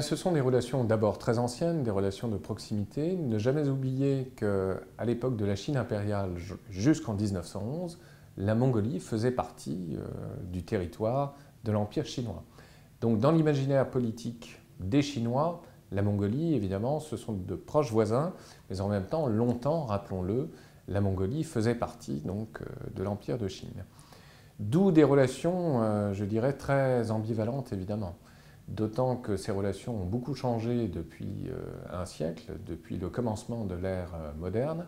Ce sont des relations d'abord très anciennes, des relations de proximité. Ne jamais oublier qu'à l'époque de la Chine impériale jusqu'en 1911, la Mongolie faisait partie euh, du territoire de l'Empire chinois. Donc dans l'imaginaire politique des Chinois, la Mongolie, évidemment, ce sont de proches voisins, mais en même temps, longtemps, rappelons-le, la Mongolie faisait partie donc euh, de l'Empire de Chine. D'où des relations, euh, je dirais, très ambivalentes, évidemment. D'autant que ces relations ont beaucoup changé depuis euh, un siècle, depuis le commencement de l'ère moderne,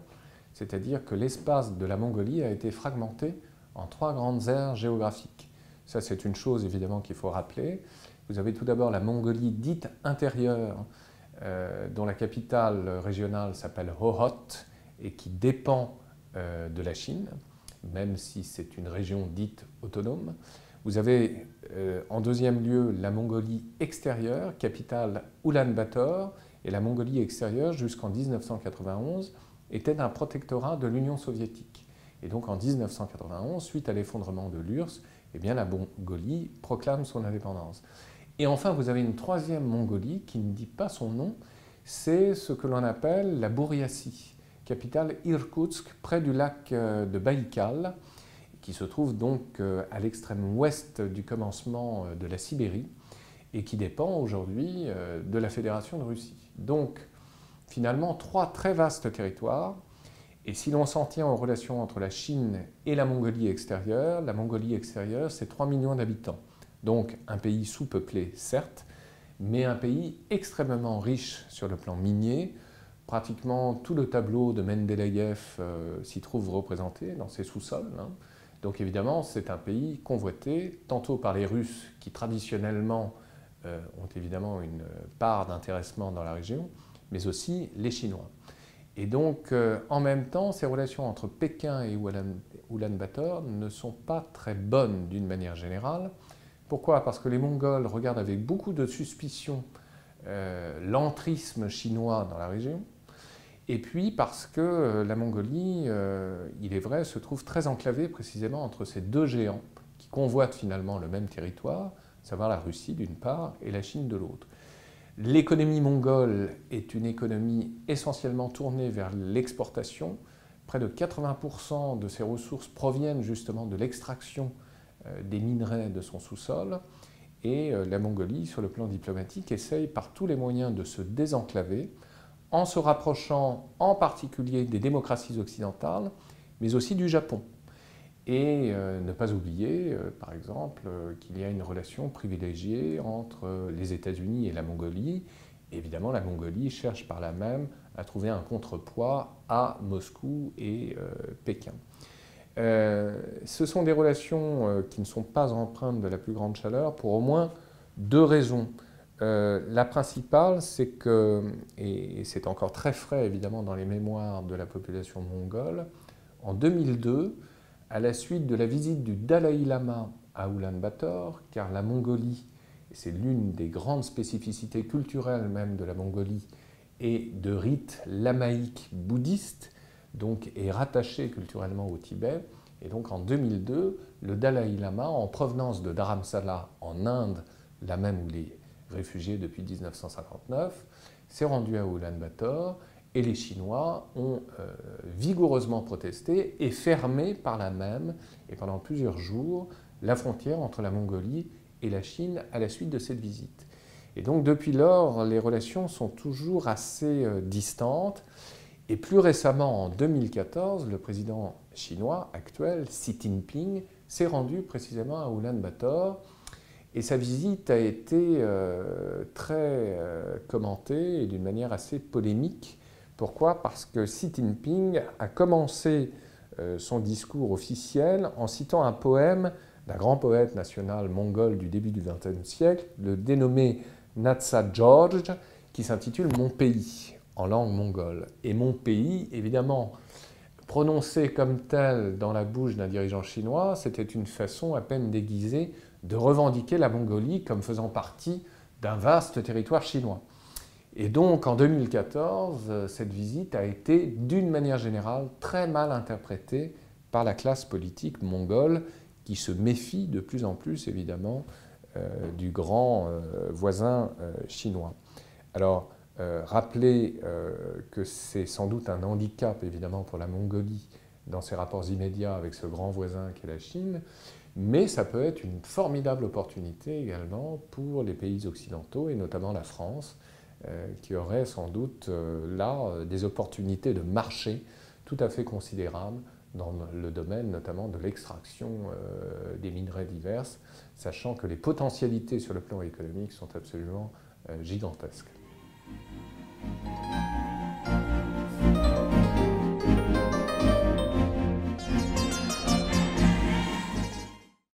c'est-à-dire que l'espace de la Mongolie a été fragmenté en trois grandes aires géographiques. Ça, c'est une chose évidemment qu'il faut rappeler. Vous avez tout d'abord la Mongolie dite intérieure, euh, dont la capitale régionale s'appelle Hohhot et qui dépend euh, de la Chine, même si c'est une région dite autonome. Vous avez euh, en deuxième lieu la Mongolie extérieure, capitale Ulaanbaatar, et la Mongolie extérieure jusqu'en 1991 était un protectorat de l'Union soviétique. Et donc en 1991, suite à l'effondrement de l'URSS, eh bien, la Mongolie proclame son indépendance. Et enfin, vous avez une troisième Mongolie qui ne dit pas son nom, c'est ce que l'on appelle la Bouriassie, capitale Irkoutsk, près du lac euh, de Baïkal, qui se trouve donc euh, à l'extrême ouest du commencement euh, de la Sibérie et qui dépend aujourd'hui de la Fédération de Russie. Donc, finalement, trois très vastes territoires. Et si l'on s'en tient aux relations entre la Chine et la Mongolie extérieure, la Mongolie extérieure, c'est 3 millions d'habitants. Donc un pays sous-peuplé, certes, mais un pays extrêmement riche sur le plan minier. Pratiquement tout le tableau de Mendeleïev euh, s'y trouve représenté dans ses sous-sols. Hein. Donc évidemment, c'est un pays convoité tantôt par les Russes qui traditionnellement euh, ont évidemment une part d'intéressement dans la région, mais aussi les Chinois. Et donc, euh, en même temps, ces relations entre Pékin et Ulaanbaatar ne sont pas très bonnes d'une manière générale. Pourquoi? Parce que les Mongols regardent avec beaucoup de suspicion euh, l'entrisme chinois dans la région, et puis parce que euh, la Mongolie, euh, il est vrai, se trouve très enclavée précisément entre ces deux géants qui convoitent finalement le même territoire, savoir la Russie d'une part et la Chine de l'autre. L'économie mongole est une économie essentiellement tournée vers l'exportation. Près de 80% de ses ressources proviennent justement de l'extraction euh, des minerais de son sous-sol. Et la Mongolie, sur le plan diplomatique, essaye par tous les moyens de se désenclaver en se rapprochant en particulier des démocraties occidentales, mais aussi du Japon. Et euh, ne pas oublier, par exemple, qu'il y a une relation privilégiée entre les États-Unis et la Mongolie. Évidemment, la Mongolie cherche par là même à trouver un contrepoids à Moscou et Pékin. Euh, ce sont des relations euh, qui ne sont pas empreintes de la plus grande chaleur pour au moins deux raisons. Euh, la principale, c'est que, et c'est encore très frais évidemment dans les mémoires de la population mongole, en 2002, à la suite de la visite du Dalai Lama à Ulaanbaatar, car la Mongolie, c'est l'une des grandes spécificités culturelles même de la Mongolie, et de rites lamaïques bouddhistes, donc est rattaché culturellement au Tibet. Et donc en 2002, le Dalai Lama, en provenance de Dharamsala en Inde, la même où les réfugiés depuis 1959, s'est rendu à Ulaanbaatar et les Chinois ont euh, vigoureusement protesté et fermé par la même, et pendant plusieurs jours, la frontière entre la Mongolie et la Chine à la suite de cette visite. Et donc depuis lors, les relations sont toujours assez euh, distantes. Et plus récemment, en 2014, le président chinois actuel, Xi Jinping, s'est rendu précisément à Ulaanbaatar et sa visite a été euh, très euh, commentée et d'une manière assez polémique. Pourquoi? Parce que Xi Jinping a commencé euh, son discours officiel en citant un poème d'un grand poète national mongol du début du XXe siècle, le dénommé Natsa George, qui s'intitule Mon pays en langue mongole. Et mon pays, évidemment, prononcé comme tel dans la bouche d'un dirigeant chinois, c'était une façon à peine déguisée de revendiquer la Mongolie comme faisant partie d'un vaste territoire chinois. Et donc en 2014, cette visite a été d'une manière générale très mal interprétée par la classe politique mongole qui se méfie de plus en plus évidemment du grand voisin chinois. Alors, rappelez que c'est sans doute un handicap, évidemment, pour la Mongolie dans ses rapports immédiats avec ce grand voisin qu'est la Chine, mais ça peut être une formidable opportunité également pour les pays occidentaux, et notamment la France, euh, qui aurait sans doute euh, là euh, des opportunités de marché tout à fait considérables dans le domaine notamment de l'extraction des minerais divers, sachant que les potentialités sur le plan économique sont absolument gigantesques.